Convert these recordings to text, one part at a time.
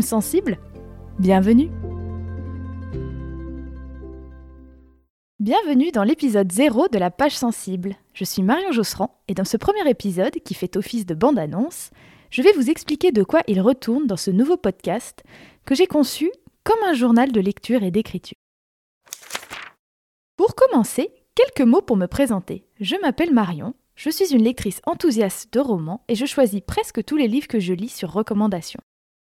Sensible Bienvenue Bienvenue dans l'épisode 0 de la page sensible. Je suis Marion Josserand et dans ce premier épisode, qui fait office de bande-annonce, je vais vous expliquer de quoi il retourne dans ce nouveau podcast que j'ai conçu comme un journal de lecture et d'écriture. Pour commencer, quelques mots pour me présenter. Je m'appelle Marion, je suis une lectrice enthousiaste de romans et je choisis presque tous les livres que je lis sur recommandation.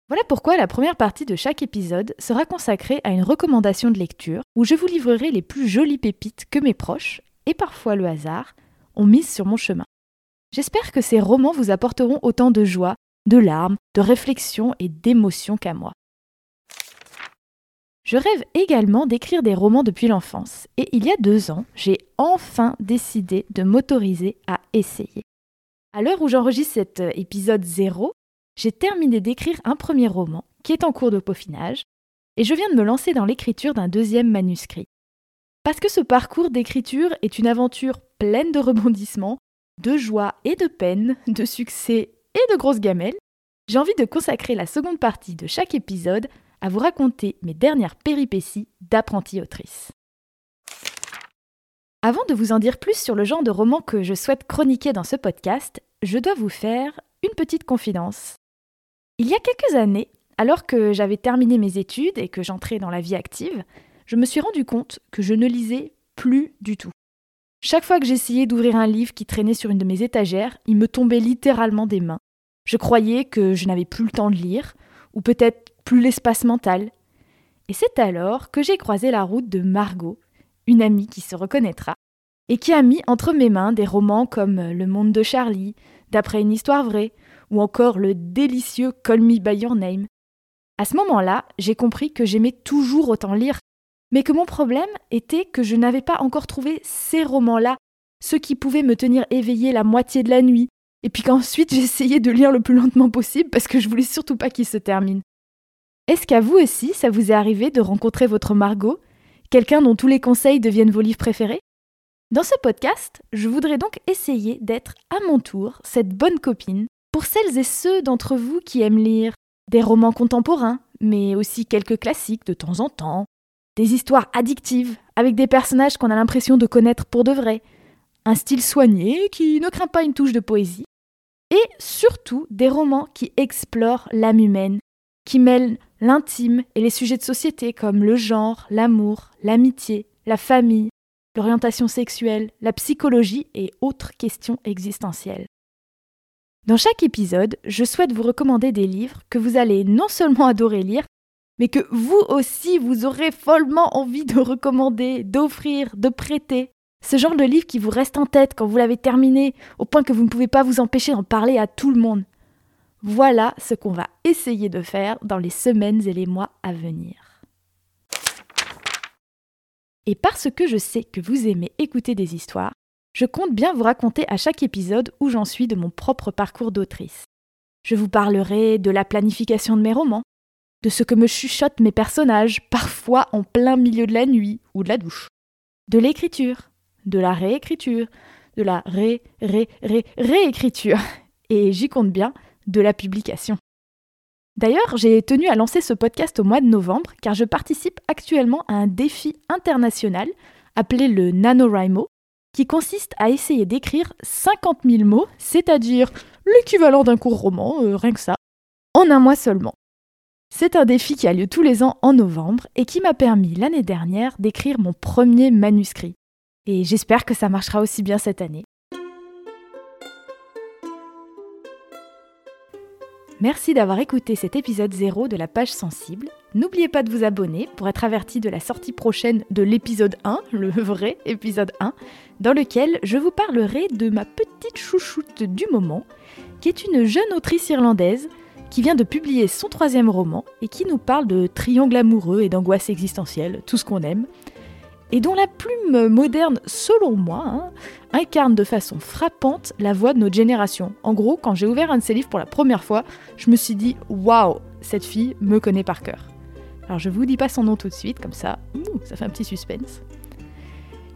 Voilà pourquoi la première partie de chaque épisode sera consacrée à une recommandation de lecture où je vous livrerai les plus jolies pépites que mes proches, et parfois le hasard, ont mises sur mon chemin. J'espère que ces romans vous apporteront autant de joie, de larmes, de réflexion et d'émotions qu'à moi. Je rêve également d'écrire des romans depuis l'enfance, et il y a deux ans, j'ai enfin décidé de m'autoriser à essayer. À l'heure où j'enregistre cet euh, épisode 0, j'ai terminé d'écrire un premier roman qui est en cours de peaufinage, et je viens de me lancer dans l'écriture d'un deuxième manuscrit. Parce que ce parcours d'écriture est une aventure pleine de rebondissements, de joie et de peine, de succès et de grosses gamelles, j'ai envie de consacrer la seconde partie de chaque épisode à vous raconter mes dernières péripéties d'apprentie autrice. Avant de vous en dire plus sur le genre de roman que je souhaite chroniquer dans ce podcast, je dois vous faire une petite confidence. Il y a quelques années, alors que j'avais terminé mes études et que j'entrais dans la vie active, je me suis rendu compte que je ne lisais plus du tout. Chaque fois que j'essayais d'ouvrir un livre qui traînait sur une de mes étagères, il me tombait littéralement des mains. Je croyais que je n'avais plus le temps de lire, ou peut-être plus l'espace mental. Et c'est alors que j'ai croisé la route de Margot, une amie qui se reconnaîtra, et qui a mis entre mes mains des romans comme Le monde de Charlie, d'après une histoire vraie, ou encore le délicieux Call Me By Your Name. À ce moment-là, j'ai compris que j'aimais toujours autant lire, mais que mon problème était que je n'avais pas encore trouvé ces romans-là, ceux qui pouvaient me tenir éveillé la moitié de la nuit, et puis qu'ensuite j'essayais de lire le plus lentement possible parce que je voulais surtout pas qu'il se termine. Est-ce qu'à vous aussi, ça vous est arrivé de rencontrer votre Margot, quelqu'un dont tous les conseils deviennent vos livres préférés? Dans ce podcast, je voudrais donc essayer d'être à mon tour cette bonne copine pour celles et ceux d'entre vous qui aiment lire des romans contemporains, mais aussi quelques classiques de temps en temps, des histoires addictives avec des personnages qu'on a l'impression de connaître pour de vrai, un style soigné qui ne craint pas une touche de poésie, et surtout des romans qui explorent l'âme humaine, qui mêlent l'intime et les sujets de société comme le genre, l'amour, l'amitié, la famille, l'orientation sexuelle, la psychologie et autres questions existentielles. Dans chaque épisode, je souhaite vous recommander des livres que vous allez non seulement adorer lire, mais que vous aussi vous aurez follement envie de recommander, d'offrir, de prêter. Ce genre de livre qui vous reste en tête quand vous l'avez terminé, au point que vous ne pouvez pas vous empêcher d'en parler à tout le monde. Voilà ce qu'on va essayer de faire dans les semaines et les mois à venir. Et parce que je sais que vous aimez écouter des histoires, je compte bien vous raconter à chaque épisode où j'en suis de mon propre parcours d'autrice. Je vous parlerai de la planification de mes romans, de ce que me chuchotent mes personnages, parfois en plein milieu de la nuit ou de la douche, de l'écriture, de la réécriture, de la ré, ré, ré, réécriture, et j'y compte bien, de la publication. D'ailleurs, j'ai tenu à lancer ce podcast au mois de novembre car je participe actuellement à un défi international appelé le NaNoWriMo, qui consiste à essayer d'écrire 50 000 mots, c'est-à-dire l'équivalent d'un court roman, euh, rien que ça, en un mois seulement. C'est un défi qui a lieu tous les ans en novembre et qui m'a permis l'année dernière d'écrire mon premier manuscrit. Et j'espère que ça marchera aussi bien cette année. Merci d'avoir écouté cet épisode 0 de la page sensible. N'oubliez pas de vous abonner pour être averti de la sortie prochaine de l'épisode 1, le vrai épisode 1, dans lequel je vous parlerai de ma petite chouchoute du moment, qui est une jeune autrice irlandaise qui vient de publier son troisième roman et qui nous parle de triangle amoureux et d'angoisse existentielle, tout ce qu'on aime, et dont la plume moderne, selon moi, hein, incarne de façon frappante la voix de notre génération. En gros, quand j'ai ouvert un de ses livres pour la première fois, je me suis dit waouh, cette fille me connaît par cœur. Alors je vous dis pas son nom tout de suite, comme ça, ça fait un petit suspense.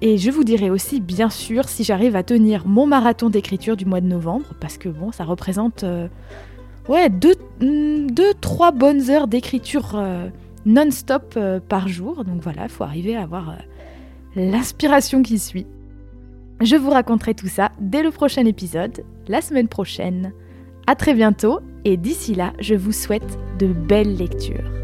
Et je vous dirai aussi, bien sûr, si j'arrive à tenir mon marathon d'écriture du mois de novembre, parce que bon, ça représente euh, ouais, deux, mm, deux, trois bonnes heures d'écriture euh, non-stop euh, par jour. Donc voilà, il faut arriver à avoir l'inspiration qui suit. Je vous raconterai tout ça dès le prochain épisode, la semaine prochaine. A très bientôt, et d'ici là, je vous souhaite de belles lectures.